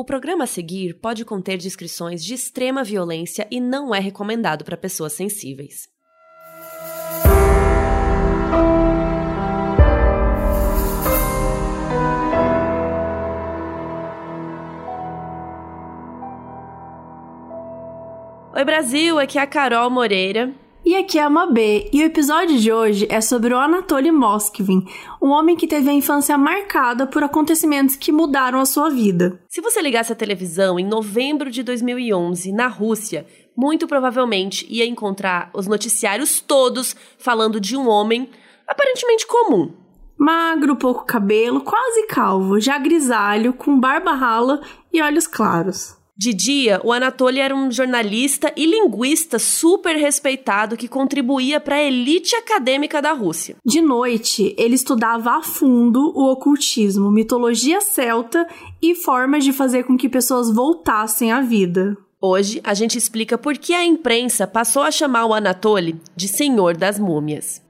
O programa a seguir pode conter descrições de extrema violência e não é recomendado para pessoas sensíveis. Oi Brasil, aqui é a Carol Moreira e aqui é a Mabê, e o episódio de hoje é sobre o Anatoly Moskvin, um homem que teve a infância marcada por acontecimentos que mudaram a sua vida. Se você ligasse a televisão em novembro de 2011 na Rússia, muito provavelmente ia encontrar os noticiários todos falando de um homem aparentemente comum. Magro, pouco cabelo, quase calvo, já grisalho, com barba rala e olhos claros. De dia, o Anatoly era um jornalista e linguista super respeitado que contribuía para a elite acadêmica da Rússia. De noite, ele estudava a fundo o ocultismo, mitologia celta e formas de fazer com que pessoas voltassem à vida. Hoje, a gente explica por que a imprensa passou a chamar o Anatoly de Senhor das Múmias.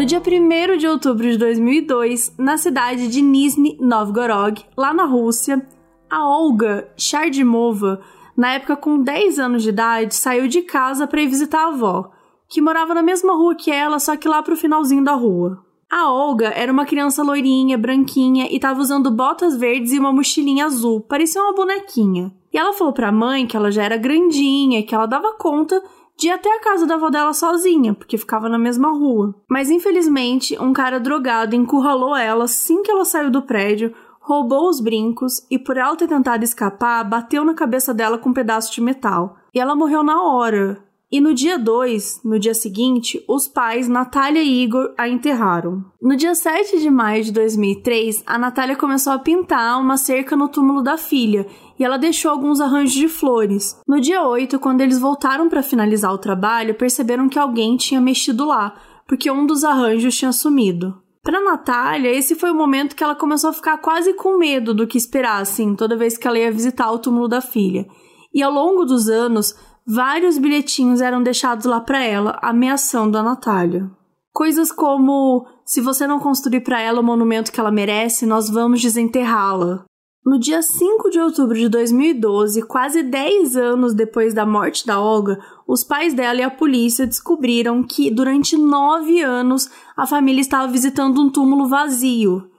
No dia 1 de outubro de 2002, na cidade de Nizhny Novgorod, lá na Rússia, a Olga Chardimova, na época com 10 anos de idade, saiu de casa para ir visitar a avó, que morava na mesma rua que ela, só que lá pro finalzinho da rua. A Olga era uma criança loirinha, branquinha e estava usando botas verdes e uma mochilinha azul, parecia uma bonequinha. E ela falou pra mãe que ela já era grandinha, que ela dava conta de ir até a casa da avó dela sozinha, porque ficava na mesma rua. Mas infelizmente, um cara drogado encurralou ela assim que ela saiu do prédio, roubou os brincos e, por ela ter tentado escapar, bateu na cabeça dela com um pedaço de metal. E ela morreu na hora. E no dia 2, no dia seguinte, os pais, Natália e Igor, a enterraram. No dia 7 de maio de 2003, a Natália começou a pintar uma cerca no túmulo da filha e ela deixou alguns arranjos de flores. No dia 8, quando eles voltaram para finalizar o trabalho, perceberam que alguém tinha mexido lá, porque um dos arranjos tinha sumido. Para Natália, esse foi o momento que ela começou a ficar quase com medo do que esperar, assim, toda vez que ela ia visitar o túmulo da filha. E ao longo dos anos, vários bilhetinhos eram deixados lá para ela, ameaçando a Natália. Coisas como: se você não construir para ela o monumento que ela merece, nós vamos desenterrá-la. No dia 5 de outubro de 2012, quase 10 anos depois da morte da Olga, os pais dela e a polícia descobriram que durante nove anos a família estava visitando um túmulo vazio.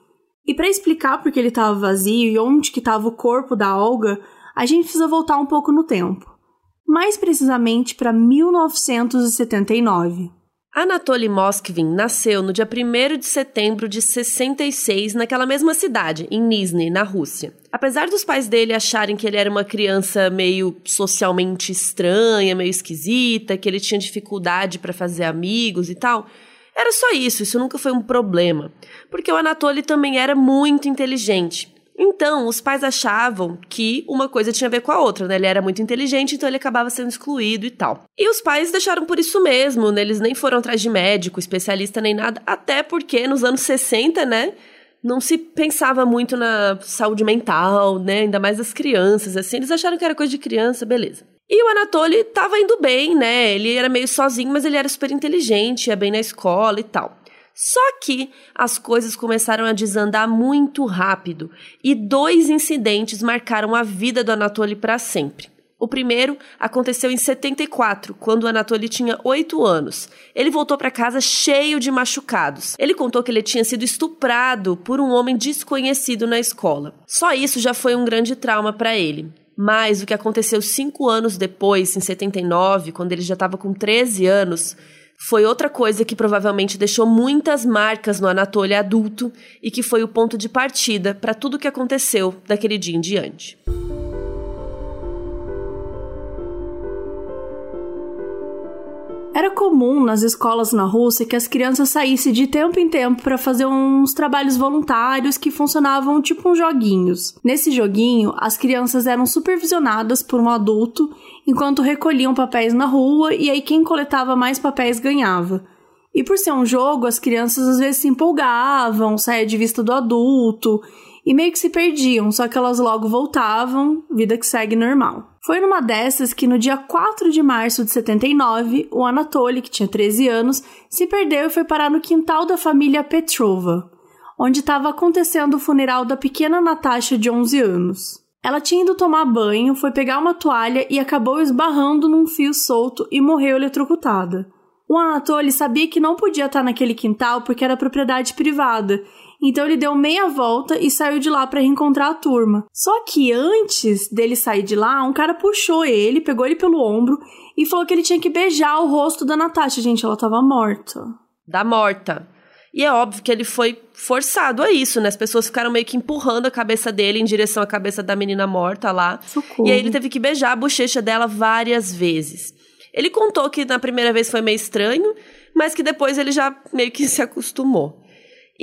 E para explicar por que ele estava vazio e onde que estava o corpo da Olga, a gente precisa voltar um pouco no tempo mais precisamente para 1979. Anatoly Moskvin nasceu no dia 1 de setembro de 66 naquela mesma cidade, em Nizhny, na Rússia. Apesar dos pais dele acharem que ele era uma criança meio socialmente estranha, meio esquisita, que ele tinha dificuldade para fazer amigos e tal, era só isso, isso nunca foi um problema. Porque o Anatoly também era muito inteligente. Então, os pais achavam que uma coisa tinha a ver com a outra, né? Ele era muito inteligente, então ele acabava sendo excluído e tal. E os pais deixaram por isso mesmo, né? Eles nem foram atrás de médico, especialista nem nada, até porque nos anos 60, né? Não se pensava muito na saúde mental, né? Ainda mais das crianças, assim. Eles acharam que era coisa de criança, beleza. E o Anatoly tava indo bem, né? Ele era meio sozinho, mas ele era super inteligente, ia bem na escola e tal. Só que as coisas começaram a desandar muito rápido e dois incidentes marcaram a vida do Anatoly para sempre. O primeiro aconteceu em 74, quando o Anatoly tinha 8 anos. Ele voltou para casa cheio de machucados. Ele contou que ele tinha sido estuprado por um homem desconhecido na escola. Só isso já foi um grande trauma para ele. Mas o que aconteceu cinco anos depois, em 79, quando ele já estava com 13 anos, foi outra coisa que provavelmente deixou muitas marcas no Anatoly adulto e que foi o ponto de partida para tudo o que aconteceu daquele dia em diante. Era comum nas escolas na Rússia que as crianças saíssem de tempo em tempo para fazer uns trabalhos voluntários que funcionavam tipo uns joguinhos. Nesse joguinho, as crianças eram supervisionadas por um adulto enquanto recolhiam papéis na rua e aí quem coletava mais papéis ganhava. E por ser um jogo, as crianças às vezes se empolgavam, saíam de vista do adulto e meio que se perdiam, só que elas logo voltavam, vida que segue normal. Foi numa dessas que no dia 4 de março de 79, o Anatoly, que tinha 13 anos, se perdeu e foi parar no quintal da família Petrova, onde estava acontecendo o funeral da pequena Natasha de 11 anos. Ela tinha ido tomar banho, foi pegar uma toalha e acabou esbarrando num fio solto e morreu eletrocutada. O Anatoly sabia que não podia estar naquele quintal porque era propriedade privada então ele deu meia volta e saiu de lá para reencontrar a turma. Só que antes dele sair de lá, um cara puxou ele, pegou ele pelo ombro e falou que ele tinha que beijar o rosto da Natasha. Gente, ela tava morta. Da morta. E é óbvio que ele foi forçado a isso, né? As pessoas ficaram meio que empurrando a cabeça dele em direção à cabeça da menina morta lá. Socorro. E aí ele teve que beijar a bochecha dela várias vezes. Ele contou que na primeira vez foi meio estranho, mas que depois ele já meio que se acostumou.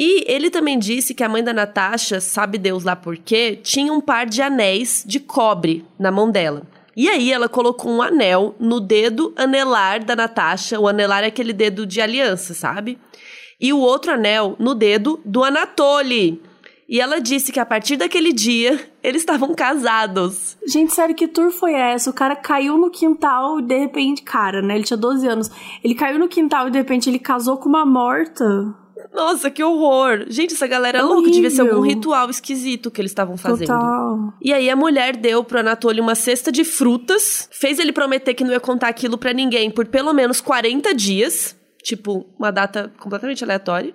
E ele também disse que a mãe da Natasha, sabe Deus lá por quê, tinha um par de anéis de cobre na mão dela. E aí ela colocou um anel no dedo anelar da Natasha. O anelar é aquele dedo de aliança, sabe? E o outro anel no dedo do Anatoly. E ela disse que a partir daquele dia eles estavam casados. Gente, sério, que tour foi essa? O cara caiu no quintal e de repente, cara, né? Ele tinha 12 anos. Ele caiu no quintal e de repente ele casou com uma morta. Nossa, que horror. Gente, essa galera é louca. Devia ser algum ritual esquisito que eles estavam fazendo. Total. E aí a mulher deu pro Anatoly uma cesta de frutas, fez ele prometer que não ia contar aquilo para ninguém por pelo menos 40 dias. Tipo, uma data completamente aleatória.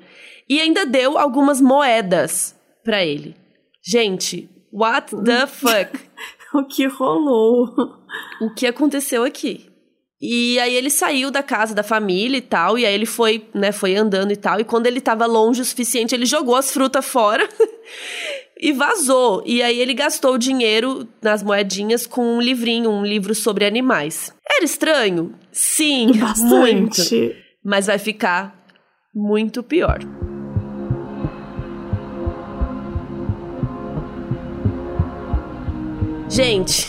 E ainda deu algumas moedas para ele. Gente, what the fuck? o que rolou? O que aconteceu aqui? E aí ele saiu da casa da família e tal, e aí ele foi, né, foi andando e tal, e quando ele tava longe o suficiente, ele jogou as frutas fora e vazou. E aí ele gastou o dinheiro nas moedinhas com um livrinho, um livro sobre animais. Era estranho? Sim, Bastante. muito. Mas vai ficar muito pior. Gente,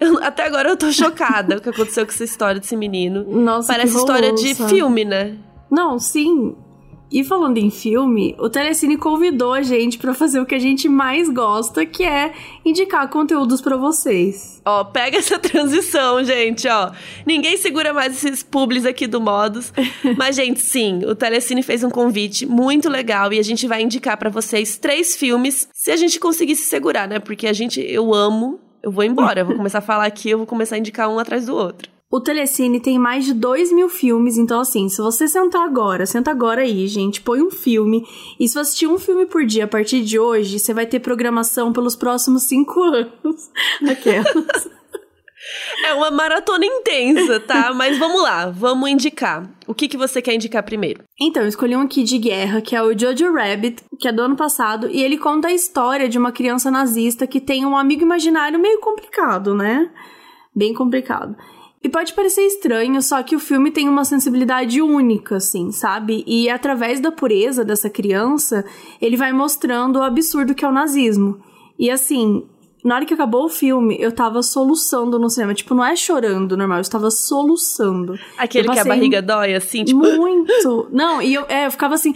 eu, até agora eu tô chocada com o que aconteceu com essa história desse menino. Nossa, Parece que história de filme, né? Não, sim. E falando em filme, o Telecine convidou a gente pra fazer o que a gente mais gosta, que é indicar conteúdos pra vocês. Ó, pega essa transição, gente, ó. Ninguém segura mais esses publis aqui do Modus. Mas, gente, sim, o Telecine fez um convite muito legal e a gente vai indicar pra vocês três filmes, se a gente conseguir se segurar, né? Porque a gente, eu amo, eu vou embora. Eu vou começar a falar aqui, eu vou começar a indicar um atrás do outro. O Telecine tem mais de 2 mil filmes, então assim, se você sentar agora, senta agora aí, gente, põe um filme. E se você assistir um filme por dia a partir de hoje, você vai ter programação pelos próximos 5 anos. Aquelas. É uma maratona intensa, tá? Mas vamos lá, vamos indicar. O que, que você quer indicar primeiro? Então, eu escolhi um aqui de guerra, que é o Jojo Rabbit, que é do ano passado, e ele conta a história de uma criança nazista que tem um amigo imaginário meio complicado, né? Bem complicado. E pode parecer estranho, só que o filme tem uma sensibilidade única, assim, sabe? E através da pureza dessa criança, ele vai mostrando o absurdo que é o nazismo. E assim, na hora que acabou o filme, eu tava soluçando no cinema. Tipo, não é chorando normal, eu estava soluçando. Aquele que a barriga dói, assim, tipo. Muito! Não, e eu, é, eu ficava assim.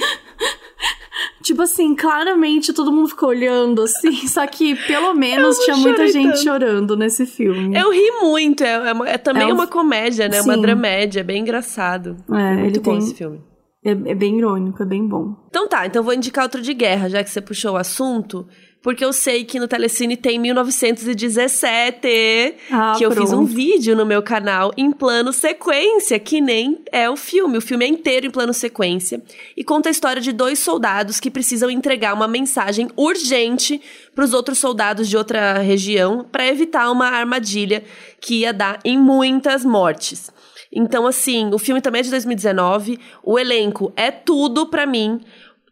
Tipo assim, claramente todo mundo ficou olhando assim, só que pelo menos tinha muita gente tanto. chorando nesse filme. Eu ri muito, é, é uma- é também É um- uma comédia, né? Uma Sim. dramédia, é bem engraçado. É, muito ele bom tem- esse filme. É, é bem irônico, é bem bom. Então tá, então vou indicar outro de guerra, já que você puxou o assunto, porque eu sei que no Telecine tem 1917, Ah, que eu fiz um vídeo no meu canal em plano sequência, que nem é o filme. O filme é inteiro em plano sequência e conta a história de dois soldados que precisam entregar uma mensagem urgente para os outros soldados de outra região para evitar uma armadilha que ia dar em muitas mortes. Então, assim, o filme também é de 2019. O elenco é tudo pra mim.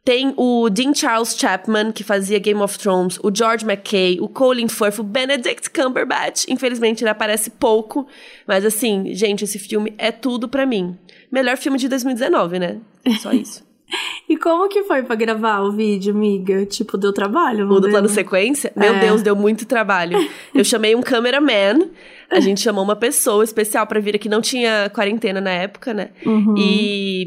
Tem o Dean Charles Chapman, que fazia Game of Thrones, o George McKay, o Colin Firth, o Benedict Cumberbatch. Infelizmente, ele aparece pouco. Mas, assim, gente, esse filme é tudo pra mim. Melhor filme de 2019, né? Só isso. E como que foi pra gravar o vídeo, amiga? Tipo, deu trabalho? não O do plano sequência, meu É. Deus, deu muito trabalho. Eu chamei um cameraman, a gente chamou uma pessoa especial pra vir aqui, não tinha quarentena na época, né? Uhum. E,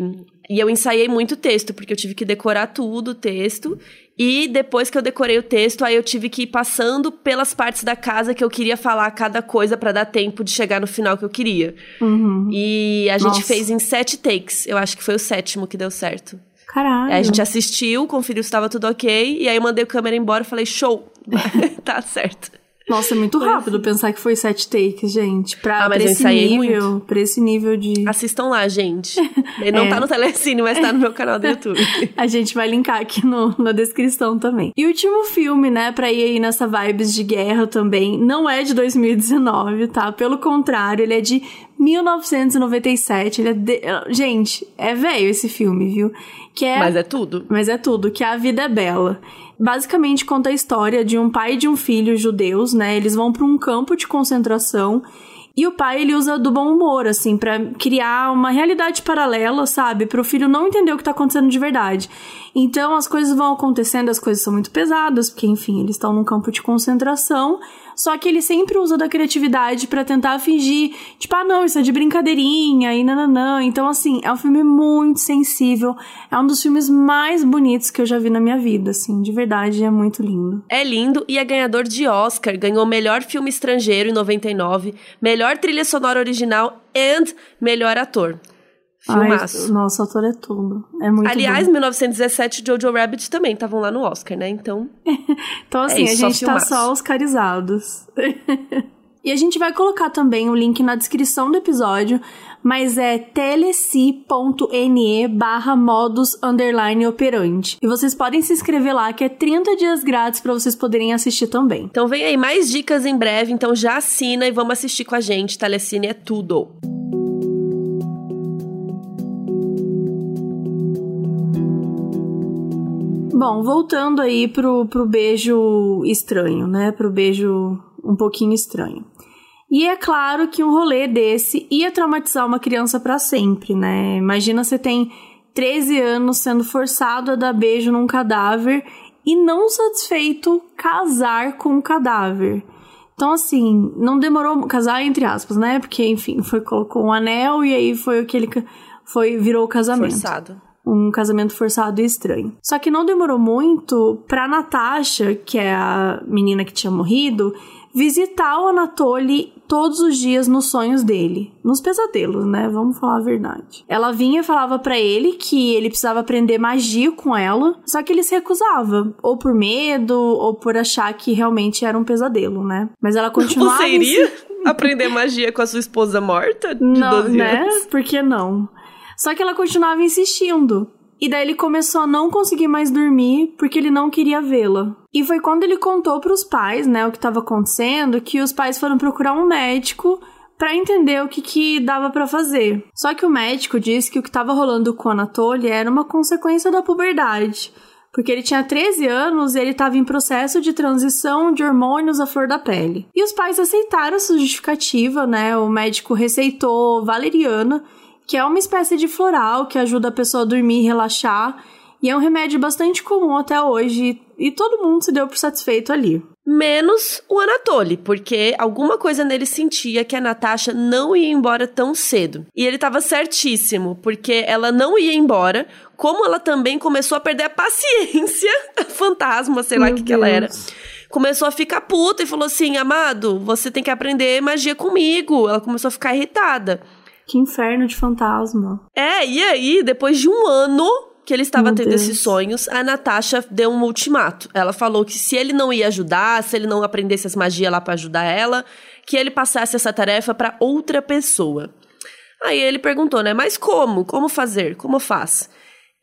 e eu ensaiei muito texto, porque eu tive que decorar tudo, o texto. E depois que eu decorei o texto, aí eu tive que ir passando pelas partes da casa que eu queria falar cada coisa para dar tempo de chegar no final que eu queria. Uhum. E a gente Nossa. fez em sete takes. Eu acho que foi o sétimo que deu certo. Caralho. Aí a gente assistiu, conferiu se estava tudo ok, e aí eu mandei o câmera embora e falei, show! tá certo. Nossa, é muito rápido pensar que foi sete takes, gente. Pra, Ah, mas pra esse nível. Pra esse nível de. Assistam lá, gente. Ele não É. tá no Telecine, mas tá no meu canal do YouTube. A gente vai linkar aqui no, na descrição também. E o último filme, né, pra ir aí nessa vibes de guerra também, não é de 2019, tá? Pelo contrário, ele é de 1997. Ele é de... Gente, é velho esse filme, viu? Que é Mas é tudo. Mas é tudo, que a vida é bela. Basicamente conta a história de um pai e de um filho judeus, né? Eles vão para um campo de concentração e o pai ele usa do bom humor assim pra criar uma realidade paralela, sabe? Para o filho não entender o que tá acontecendo de verdade. Então as coisas vão acontecendo, as coisas são muito pesadas, porque enfim, eles estão num campo de concentração, só que ele sempre usa da criatividade pra tentar fingir, tipo, ah, não, isso é de brincadeirinha e nananã. Então, assim, é um filme muito sensível. É um dos filmes mais bonitos que eu já vi na minha vida, assim, de verdade, é muito lindo. É lindo e é ganhador de Oscar. Ganhou melhor filme estrangeiro em 99, melhor trilha sonora original e melhor ator. Filmaço. Ai, nossa, o autor é tudo. É muito Aliás, bom. 1917 Jojo Rabbit também estavam lá no Oscar, né? Então, Então, assim, é isso, a só gente tá filmaço. só oscarizados. e a gente vai colocar também o link na descrição do episódio, mas é teleci.ne barra modus underline operante. E vocês podem se inscrever lá, que é 30 dias grátis pra vocês poderem assistir também. então vem aí mais dicas em breve, então já assina e vamos assistir com a gente. Telecine é tudo. Bom, voltando aí pro, pro beijo estranho, né? Pro beijo um pouquinho estranho. E é claro que um rolê desse ia traumatizar uma criança pra sempre, né? Imagina você tem 13 anos sendo forçado a dar beijo num cadáver e não satisfeito casar com o cadáver. Então, assim, não demorou casar entre aspas, né? Porque, enfim, foi colocou um anel e aí foi aquele foi virou o casamento Forçado. Um casamento forçado e estranho. Só que não demorou muito pra Natasha, que é a menina que tinha morrido, visitar o Anatoly todos os dias nos sonhos dele, nos pesadelos, né? Vamos falar a verdade. Ela vinha e falava pra ele que ele precisava aprender magia com ela, só que ele se recusava, ou por medo, ou por achar que realmente era um pesadelo, né? Mas ela continuava Você iria aprender magia com a sua esposa morta de não, 12 né? anos? Por que não? Só que ela continuava insistindo. E daí ele começou a não conseguir mais dormir porque ele não queria vê-la. E foi quando ele contou pros pais, né, o que estava acontecendo, que os pais foram procurar um médico pra entender o que que dava pra fazer. Só que o médico disse que o que estava rolando com Anatoly era uma consequência da puberdade. Porque ele tinha 13 anos e ele estava em processo de transição de hormônios à flor da pele. E os pais aceitaram essa justificativa, né? O médico receitou valeriana, que é uma espécie de floral que ajuda a pessoa a dormir e relaxar. E é um remédio bastante comum até hoje. E todo mundo se deu por satisfeito ali. Menos o Anatoly, porque alguma coisa nele sentia que a Natasha não ia embora tão cedo. E ele tava certíssimo, porque ela não ia embora, como ela também começou a perder a paciência, a fantasma, sei lá o que, que ela era. Começou a ficar puta e falou assim: Amado, você tem que aprender magia comigo. Ela começou a ficar irritada. Que inferno de fantasma. É, e aí, depois de um ano que ele estava Meu tendo Deus. esses sonhos, a Natasha deu um ultimato. Ela falou que se ele não ia ajudar, se ele não aprendesse as magias lá pra ajudar ela, que ele passasse essa tarefa pra outra pessoa. Aí ele perguntou, né? Mas como? Como fazer? Como faz?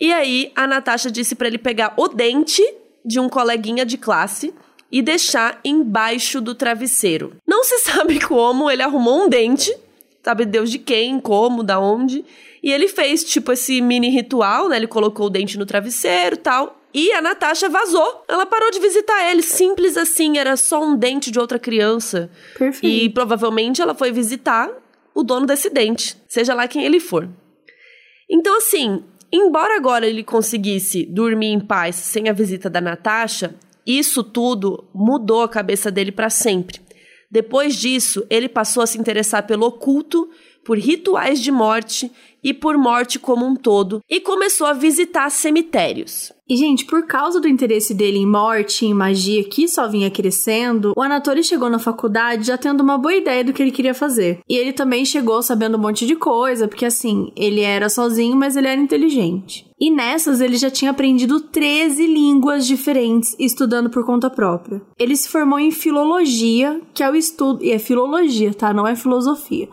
E aí a Natasha disse pra ele pegar o dente de um coleguinha de classe e deixar embaixo do travesseiro. Não se sabe como ele arrumou um dente, sabe Deus de quem, como, da onde. E ele fez, tipo, esse mini ritual, né? Ele colocou o dente no travesseiro e tal. E a Natasha vazou. Ela parou de visitar ele. Simples assim, era só um dente de outra criança. Perfeito. E provavelmente ela foi visitar o dono desse dente, seja lá quem ele for. Então, assim, embora agora ele conseguisse dormir em paz sem a visita da Natasha, isso tudo mudou a cabeça dele para sempre. Depois disso, ele passou a se interessar pelo oculto, por rituais de morte e por morte como um todo, e começou a visitar cemitérios. E, gente, por causa do interesse dele em morte e em magia que só vinha crescendo, o Anatoly chegou na faculdade já tendo uma boa ideia do que ele queria fazer. E ele também chegou sabendo um monte de coisa, porque assim, ele era sozinho, mas ele era inteligente. E nessas ele já tinha aprendido 13 línguas diferentes, estudando por conta própria. Ele se formou em filologia, que é o estudo. E é filologia, tá? Não é filosofia.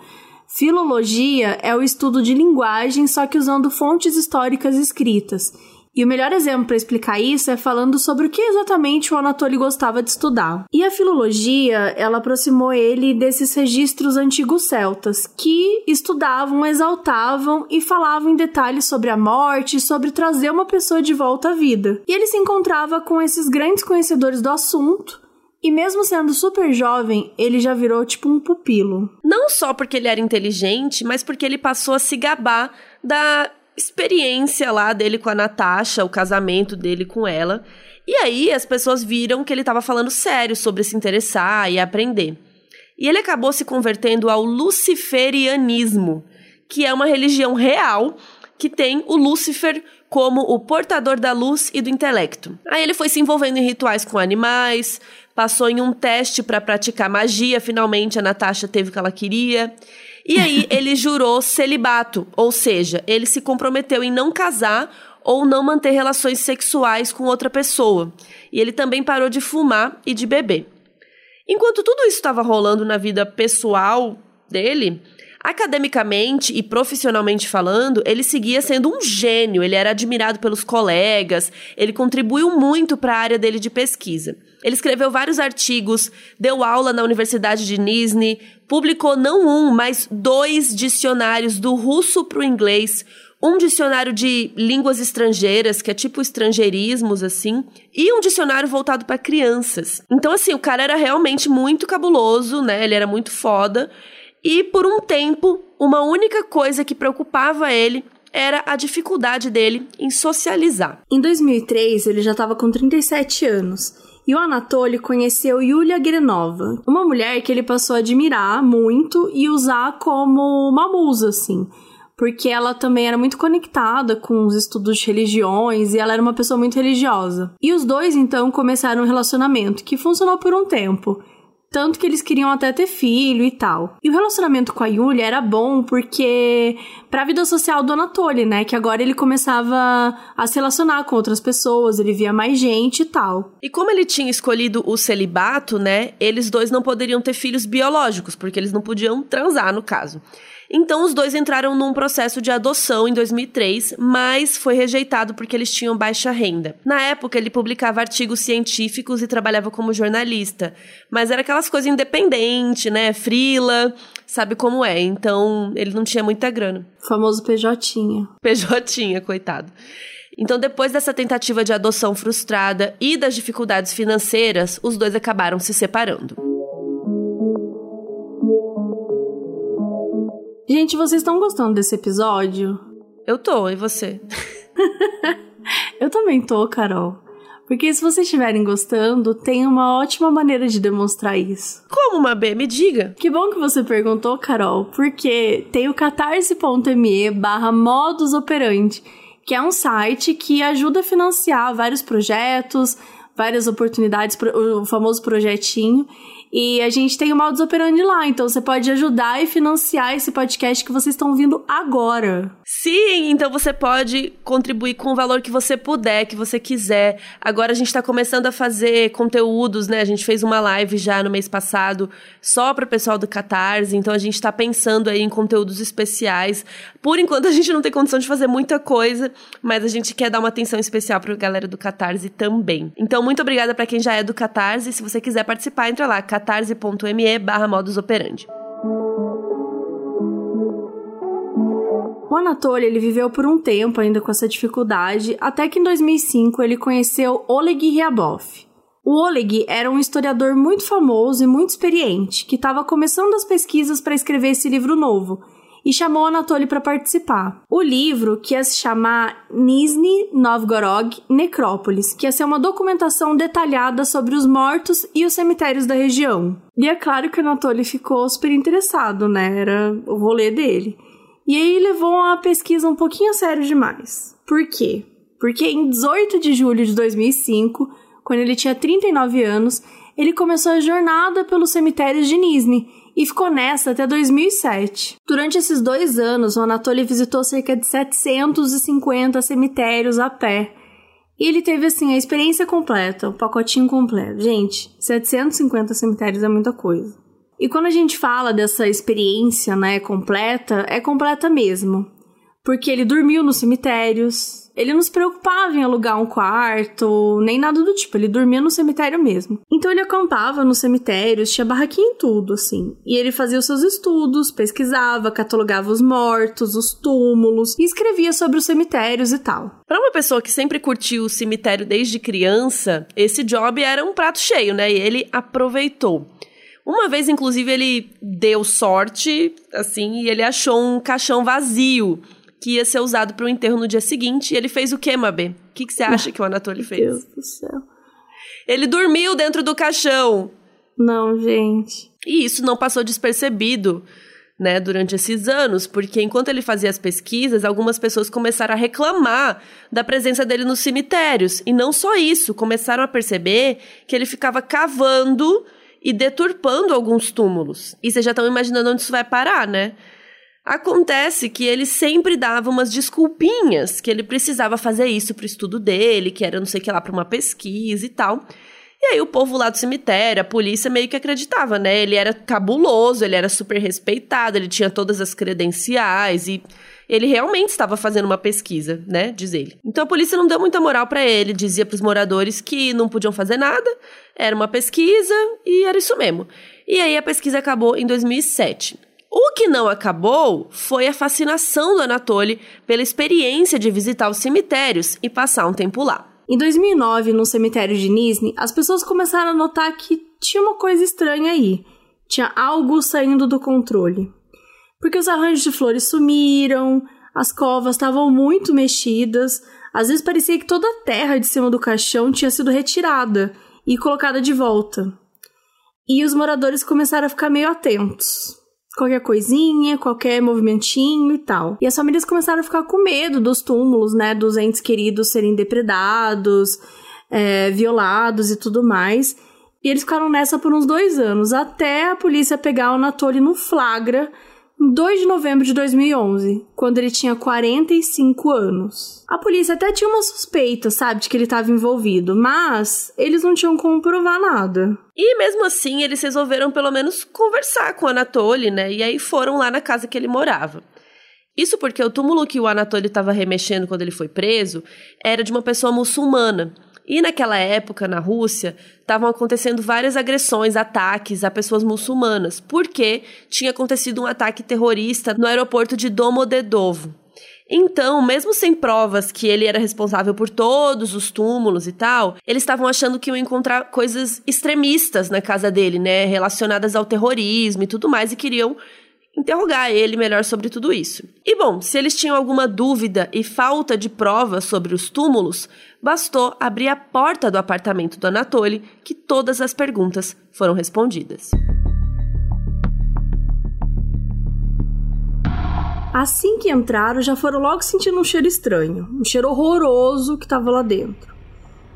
Filologia é o estudo de linguagem, só que usando fontes históricas escritas. E o melhor exemplo para explicar isso é falando sobre o que exatamente o Anatoly gostava de estudar. E a filologia, ela aproximou ele desses registros antigos celtas, que estudavam, exaltavam e falavam em detalhes sobre a morte, sobre trazer uma pessoa de volta à vida. E ele se encontrava com esses grandes conhecedores do assunto, e mesmo sendo super jovem, ele já virou tipo um pupilo. Não só porque ele era inteligente, mas porque ele passou a se gabar da experiência lá dele com a Natasha, o casamento dele com ela. E aí as pessoas viram que ele estava falando sério sobre se interessar e aprender. E ele acabou se convertendo ao luciferianismo, que é uma religião real que tem o Lúcifer como o portador da luz e do intelecto. Aí ele foi se envolvendo em rituais com animais, passou em um teste para praticar magia, finalmente a Natasha teve o que ela queria. E aí ele jurou celibato, ou seja, ele se comprometeu em não casar ou não manter relações sexuais com outra pessoa. E ele também parou de fumar e de beber. Enquanto tudo isso estava rolando na vida pessoal dele, academicamente e profissionalmente falando, ele seguia sendo um gênio, ele era admirado pelos colegas, ele contribuiu muito para a área dele de pesquisa. Ele escreveu vários artigos, deu aula na Universidade de Nizhny, publicou não um, mas dois dicionários do russo para o inglês, um dicionário de línguas estrangeiras, que é tipo estrangeirismos, assim, e um dicionário voltado para crianças. Então, assim, o cara era realmente muito cabuloso, né? Ele era muito foda. E por um tempo, uma única coisa que preocupava ele era a dificuldade dele em socializar. Em 2003, ele já estava com 37 anos e o Anatoly conheceu Yulia Grenova, uma mulher que ele passou a admirar muito e usar como uma musa, assim. Porque ela também era muito conectada com os estudos de religiões e ela era uma pessoa muito religiosa. E os dois então começaram um relacionamento que funcionou por um tempo. Tanto que eles queriam até ter filho e tal. E o relacionamento com a Yulia era bom porque pra vida social do Anatoly, né? Que agora ele começava a se relacionar com outras pessoas, ele via mais gente e tal. E como ele tinha escolhido o celibato, né? Eles dois não poderiam ter filhos biológicos, porque eles não podiam transar, no caso. Então os dois entraram num processo de adoção em 2003, mas foi rejeitado porque eles tinham baixa renda. Na época ele publicava artigos científicos e trabalhava como jornalista, mas era aquelas coisas independente, né, frila, sabe como é. Então ele não tinha muita grana. O famoso PJ. PJ, coitado. Então, depois dessa tentativa de adoção frustrada e das dificuldades financeiras, os dois acabaram se separando. Gente, vocês estão gostando desse episódio? Eu tô, e você? eu também tô, Carol. Porque se vocês estiverem gostando, tem uma ótima maneira de demonstrar isso. Como, Mabê? Me diga. Que bom que você perguntou, Carol, porque tem o catarse.me barra modus operandi, que é um site que ajuda a financiar vários projetos, várias oportunidades, o famoso projetinho. E a gente tem o modus operandi lá, então você pode ajudar e financiar esse podcast que vocês estão ouvindo agora. Sim, então você pode contribuir com o valor que você puder, que você quiser. Agora a gente está começando a fazer conteúdos, né? A gente fez uma live já no mês passado só para o pessoal do Catarse, então a gente está pensando aí em conteúdos especiais. Por enquanto a gente não tem condição de fazer muita coisa, mas a gente quer dar uma atenção especial para a galera do Catarse também. Então muito obrigada para quem já é do Catarse, se você quiser participar, entra lá catarse.me barra modus operandi. O Anatoly ele viveu por um tempo ainda com essa dificuldade, até que em 2005 ele conheceu Oleg Ryabov. O Oleg era um historiador muito famoso e muito experiente, que estava começando as pesquisas para escrever esse livro novo, e chamou Anatoly para participar. O livro que ia se chamar Nizhny Novgorod Necrópolis, que ia ser uma documentação detalhada sobre os mortos e os cemitérios da região. E é claro que Anatoly ficou super interessado, né? Era o rolê dele. E aí levou uma pesquisa um pouquinho a sério demais. Por quê? Porque em 18 de julho de 2005, quando ele tinha 39 anos, ele começou a jornada pelos cemitérios de Nizhny e ficou nessa até 2007. Durante esses dois anos, o Anatoly visitou cerca de 750 cemitérios a pé. E ele teve, assim, a experiência completa, o pacotinho completo. Gente, 750 cemitérios é muita coisa. E quando a gente fala dessa experiência, né, completa, é completa mesmo. Porque ele dormiu nos cemitérios, ele não se preocupava em alugar um quarto, nem nada do tipo. Ele dormia no cemitério mesmo. Então ele acampava nos cemitérios, tinha barraquinha em tudo, assim. E ele fazia os seus estudos, pesquisava, catalogava os mortos, os túmulos e escrevia sobre os cemitérios e tal. Para uma pessoa que sempre curtiu o cemitério desde criança, esse job era um prato cheio, né? E ele aproveitou. Uma vez, inclusive, ele deu sorte, assim, e ele achou um caixão vazio que ia ser usado para o enterro no dia seguinte. E ele fez o quê, Mabê? O que, que você acha que o Anatoly fez? Meu Deus do céu. Ele dormiu dentro do caixão. Não, gente. E isso não passou despercebido, né, durante esses anos, porque enquanto ele fazia as pesquisas, algumas pessoas começaram a reclamar da presença dele nos cemitérios. E não só isso, começaram a perceber que ele ficava cavando e deturpando alguns túmulos. E vocês já estão imaginando onde isso vai parar, né? Acontece que ele sempre dava umas desculpinhas, que ele precisava fazer isso pro estudo dele, que era não sei o que lá para uma pesquisa e tal. E aí o povo lá do cemitério, a polícia meio que acreditava, né? Ele era cabuloso, ele era super respeitado, ele tinha todas as credenciais e ele realmente estava fazendo uma pesquisa, né? Diz ele. Então a polícia não deu muita moral para ele, dizia para os moradores que não podiam fazer nada, era uma pesquisa e era isso mesmo. E aí a pesquisa acabou em 2007. O que não acabou foi a fascinação do Anatoly pela experiência de visitar os cemitérios e passar um tempo lá. Em 2009, no cemitério de Nizhny, as pessoas começaram a notar que tinha uma coisa estranha aí. Tinha algo saindo do controle. Porque os arranjos de flores sumiram, as covas estavam muito mexidas, às vezes parecia que toda a terra de cima do caixão tinha sido retirada e colocada de volta. E os moradores começaram a ficar meio atentos qualquer coisinha, qualquer movimentinho e tal. E as famílias começaram a ficar com medo dos túmulos, né, dos entes queridos serem depredados, é, violados e tudo mais. E eles ficaram nessa por uns dois anos, até a polícia pegar o Anatoly no flagra 2 de novembro de 2011, quando ele tinha 45 anos. A polícia até tinha uma suspeita, sabe, de que ele estava envolvido, mas eles não tinham como provar nada. E mesmo assim, eles resolveram pelo menos conversar com o Anatoly, né? E aí foram lá na casa que ele morava. Isso porque o túmulo que o Anatoly estava remexendo quando ele foi preso era de uma pessoa muçulmana. E naquela época, na Rússia, estavam acontecendo várias agressões, ataques a pessoas muçulmanas, porque tinha acontecido um ataque terrorista no aeroporto de Domodedovo. Então, mesmo sem provas que ele era responsável por todos os túmulos e tal, eles estavam achando que iam encontrar coisas extremistas na casa dele, né, relacionadas ao terrorismo e tudo mais, e queriam interrogar ele melhor sobre tudo isso. E bom, se eles tinham alguma dúvida e falta de provas sobre os túmulos, bastou abrir a porta do apartamento do Anatoly que todas as perguntas foram respondidas. Assim que entraram, já foram logo sentindo um cheiro estranho, um cheiro horroroso que estava lá dentro.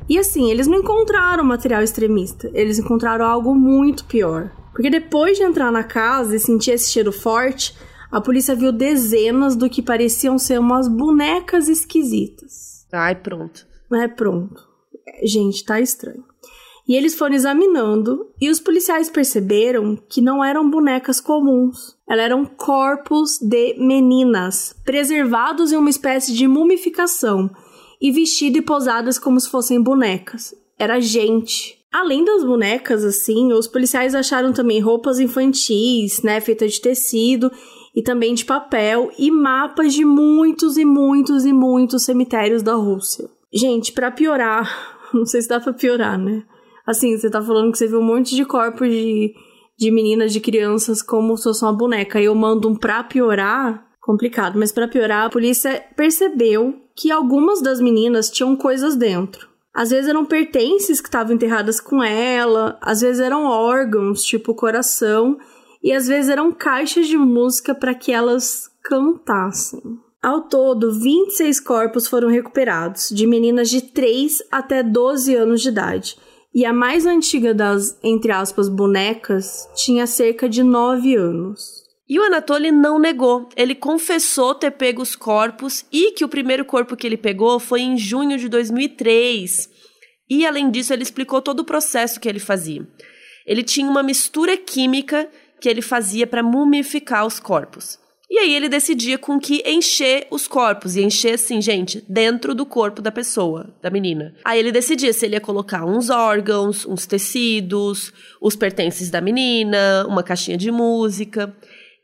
E assim, eles não encontraram material extremista, eles encontraram algo muito pior. Porque depois de entrar na casa e sentir esse cheiro forte, a polícia viu dezenas do que pareciam ser umas bonecas esquisitas. Ai, pronto. É, pronto. Gente, tá estranho. E eles foram examinando e os policiais perceberam que não eram bonecas comuns. Elas eram corpos de meninas, preservados em uma espécie de mumificação e vestidos e posadas como se fossem bonecas. Era gente. Além das bonecas, assim, os policiais acharam também roupas infantis, né, feitas de tecido e também de papel e mapas de muitos e muitos e muitos cemitérios da Rússia. Gente, para piorar, não sei se dá para piorar, né? Assim, você tá falando que você viu um monte de corpos de, de meninas, de crianças, como se fosse uma boneca. E eu mando um pra piorar, complicado, mas para piorar, a polícia percebeu que algumas das meninas tinham coisas dentro. Às vezes eram pertences que estavam enterradas com ela, às vezes eram órgãos, tipo coração, e às vezes eram caixas de música para que elas cantassem. Ao todo, 26 corpos foram recuperados, de meninas de 3 até 12 anos de idade. E a mais antiga das, entre aspas, bonecas tinha cerca de 9 anos. E o Anatoly não negou. Ele confessou ter pego os corpos e que o primeiro corpo que ele pegou foi em junho de 2003. E além disso, ele explicou todo o processo que ele fazia. Ele tinha uma mistura química que ele fazia para mumificar os corpos. E aí ele decidia com que encher os corpos. E encher, assim, gente, dentro do corpo da pessoa, da menina. Aí ele decidia se ele ia colocar uns órgãos, uns tecidos, os pertences da menina, uma caixinha de música.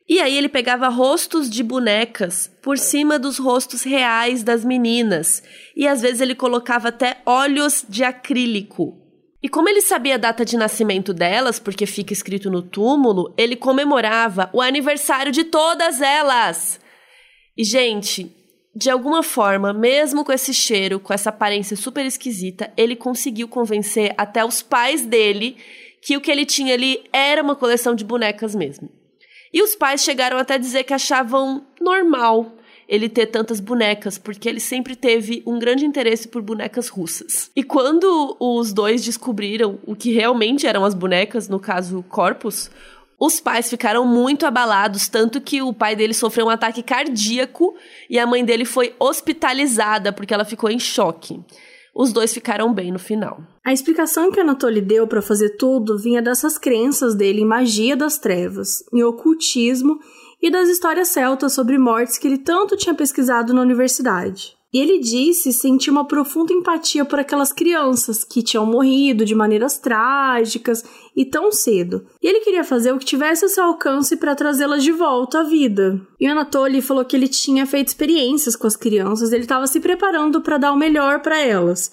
E aí ele pegava rostos de bonecas por cima dos rostos reais das meninas. E às vezes ele colocava até olhos de acrílico. E como ele sabia a data de nascimento delas, porque fica escrito no túmulo, ele comemorava o aniversário de todas elas. E, gente, de alguma forma, mesmo com esse cheiro, com essa aparência super esquisita, ele conseguiu convencer até os pais dele que o que ele tinha ali era uma coleção de bonecas mesmo. E os pais chegaram até a dizer que achavam normal ele ter tantas bonecas, porque ele sempre teve um grande interesse por bonecas russas. E quando os dois descobriram o que realmente eram as bonecas, no caso, corpos, os pais ficaram muito abalados, tanto que o pai dele sofreu um ataque cardíaco e a mãe dele foi hospitalizada porque ela ficou em choque. Os dois ficaram bem no final. A explicação que Anatoly deu para fazer tudo vinha dessas crenças dele em magia das trevas, em ocultismo e das histórias celtas sobre mortes que ele tanto tinha pesquisado na universidade. E ele disse sentir uma profunda empatia por aquelas crianças que tinham morrido de maneiras trágicas e tão cedo. E ele queria fazer o que tivesse a seu alcance para trazê-las de volta à vida. E Anatoly falou que ele tinha feito experiências com as crianças, ele estava se preparando para dar o melhor para elas.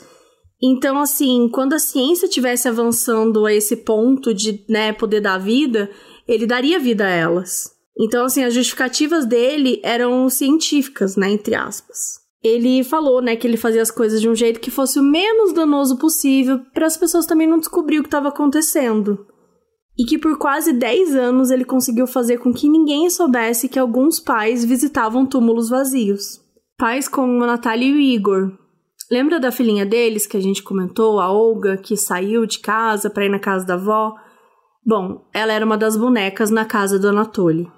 Então, assim, quando a ciência tivesse avançando a esse ponto de né, poder dar vida, ele daria vida a elas. Então, assim, as justificativas dele eram científicas, né, entre aspas. Ele falou, né, que ele fazia as coisas de um jeito que fosse o menos danoso possível para as pessoas também não descobrir o que estava acontecendo. E que por quase 10 anos ele conseguiu fazer com que ninguém soubesse que alguns pais visitavam túmulos vazios. Pais como Natália e o Igor. Lembra da filhinha deles que a gente comentou, a Olga, que saiu de casa para ir na casa da avó? Bom, ela era uma das bonecas na casa do Anatoly.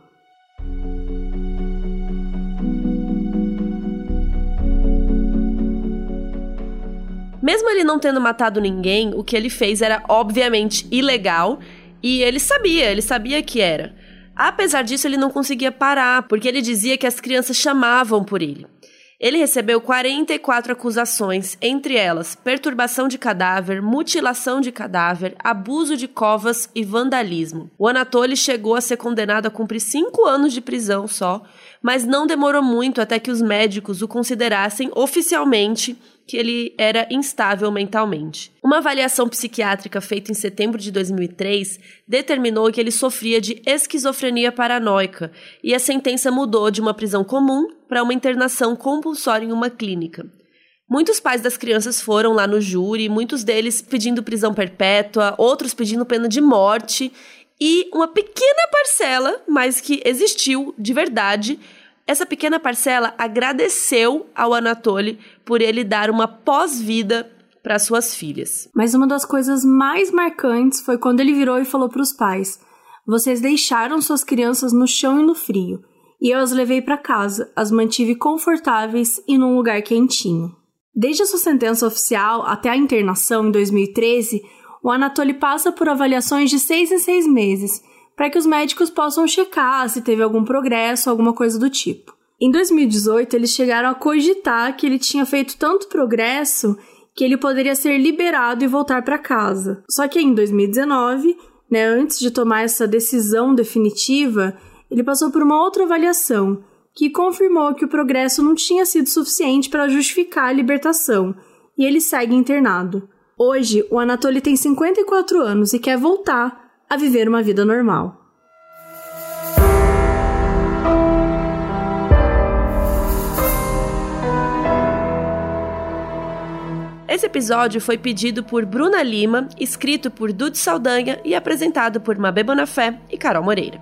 Mesmo ele não tendo matado ninguém, o que ele fez era obviamente ilegal e ele sabia, ele sabia que era. Apesar disso, ele não conseguia parar, porque ele dizia que as crianças chamavam por ele. Ele recebeu 44 acusações, entre elas perturbação de cadáver, mutilação de cadáver, abuso de covas e vandalismo. O Anatoly chegou a ser condenado a cumprir cinco anos de prisão só, mas não demorou muito até que os médicos o considerassem oficialmente que ele era instável mentalmente. Uma avaliação psiquiátrica feita em setembro de 2003 determinou que ele sofria de esquizofrenia paranoica e a sentença mudou de uma prisão comum para uma internação compulsória em uma clínica. Muitos pais das crianças foram lá no júri, muitos deles pedindo prisão perpétua, outros pedindo pena de morte, e uma pequena parcela, mas que existiu de verdade, essa pequena parcela agradeceu ao Anatoly por ele dar uma pós-vida para suas filhas. Mas uma das coisas mais marcantes foi quando ele virou e falou para os pais: Vocês deixaram suas crianças no chão e no frio, e eu as levei para casa, as mantive confortáveis e num lugar quentinho. Desde a sua sentença oficial até a internação em 2013, o Anatoly passa por avaliações de seis em seis meses para que os médicos possam checar se teve algum progresso, alguma coisa do tipo. Em 2018, eles chegaram a cogitar que ele tinha feito tanto progresso que ele poderia ser liberado e voltar para casa. Só que em 2019, né, antes de tomar essa decisão definitiva, ele passou por uma outra avaliação que confirmou que o progresso não tinha sido suficiente para justificar a libertação e ele segue internado. Hoje, o Anatoly tem 54 anos e quer voltar a viver uma vida normal. Esse episódio foi pedido por Bruna Lima, escrito por Dude Saldanha e apresentado por Mabê Bonafé e Carol Moreira.